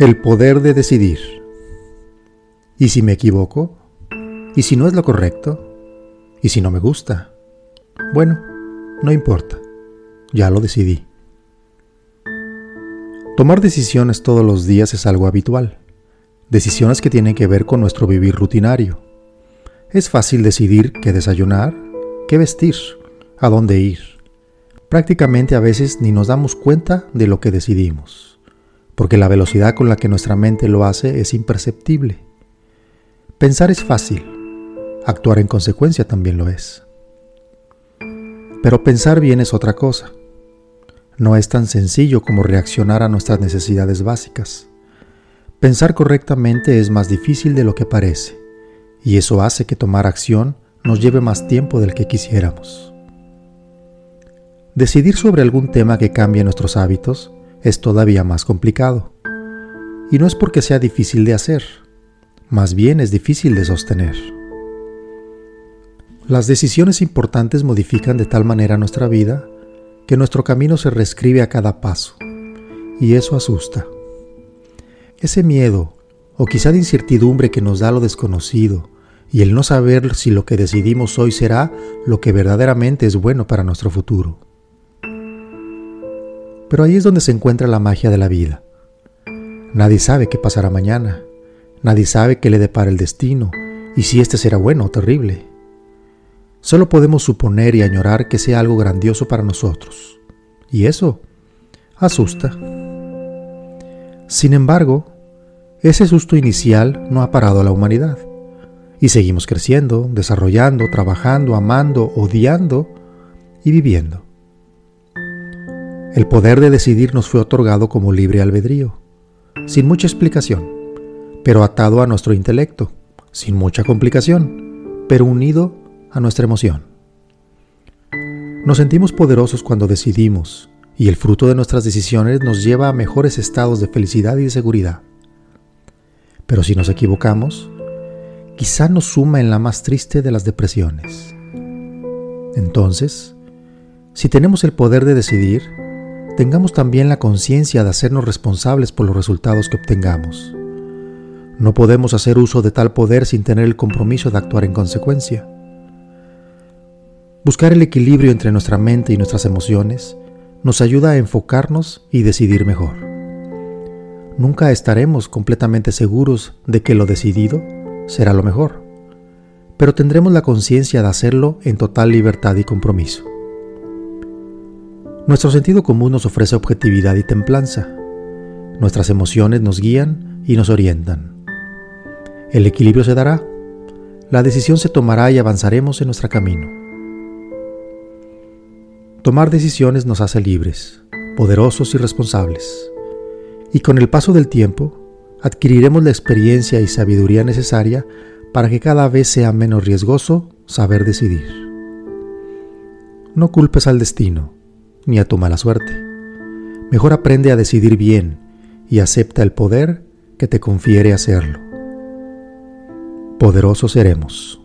El poder de decidir. ¿Y si me equivoco? ¿Y si no es lo correcto? ¿Y si no me gusta? Bueno, no importa. Ya lo decidí. Tomar decisiones todos los días es algo habitual. Decisiones que tienen que ver con nuestro vivir rutinario. Es fácil decidir qué desayunar, qué vestir, a dónde ir. Prácticamente a veces ni nos damos cuenta de lo que decidimos porque la velocidad con la que nuestra mente lo hace es imperceptible. Pensar es fácil, actuar en consecuencia también lo es. Pero pensar bien es otra cosa. No es tan sencillo como reaccionar a nuestras necesidades básicas. Pensar correctamente es más difícil de lo que parece, y eso hace que tomar acción nos lleve más tiempo del que quisiéramos. Decidir sobre algún tema que cambie nuestros hábitos es todavía más complicado. Y no es porque sea difícil de hacer, más bien es difícil de sostener. Las decisiones importantes modifican de tal manera nuestra vida que nuestro camino se reescribe a cada paso, y eso asusta. Ese miedo, o quizá de incertidumbre que nos da lo desconocido, y el no saber si lo que decidimos hoy será lo que verdaderamente es bueno para nuestro futuro. Pero ahí es donde se encuentra la magia de la vida. Nadie sabe qué pasará mañana, nadie sabe qué le depara el destino y si éste será bueno o terrible. Solo podemos suponer y añorar que sea algo grandioso para nosotros. Y eso asusta. Sin embargo, ese susto inicial no ha parado a la humanidad. Y seguimos creciendo, desarrollando, trabajando, amando, odiando y viviendo. El poder de decidir nos fue otorgado como libre albedrío, sin mucha explicación, pero atado a nuestro intelecto, sin mucha complicación, pero unido a nuestra emoción. Nos sentimos poderosos cuando decidimos, y el fruto de nuestras decisiones nos lleva a mejores estados de felicidad y de seguridad. Pero si nos equivocamos, quizá nos suma en la más triste de las depresiones. Entonces, si tenemos el poder de decidir, tengamos también la conciencia de hacernos responsables por los resultados que obtengamos. No podemos hacer uso de tal poder sin tener el compromiso de actuar en consecuencia. Buscar el equilibrio entre nuestra mente y nuestras emociones nos ayuda a enfocarnos y decidir mejor. Nunca estaremos completamente seguros de que lo decidido será lo mejor, pero tendremos la conciencia de hacerlo en total libertad y compromiso. Nuestro sentido común nos ofrece objetividad y templanza. Nuestras emociones nos guían y nos orientan. El equilibrio se dará. La decisión se tomará y avanzaremos en nuestro camino. Tomar decisiones nos hace libres, poderosos y responsables. Y con el paso del tiempo, adquiriremos la experiencia y sabiduría necesaria para que cada vez sea menos riesgoso saber decidir. No culpes al destino ni a tu mala suerte. Mejor aprende a decidir bien y acepta el poder que te confiere hacerlo. Poderosos seremos.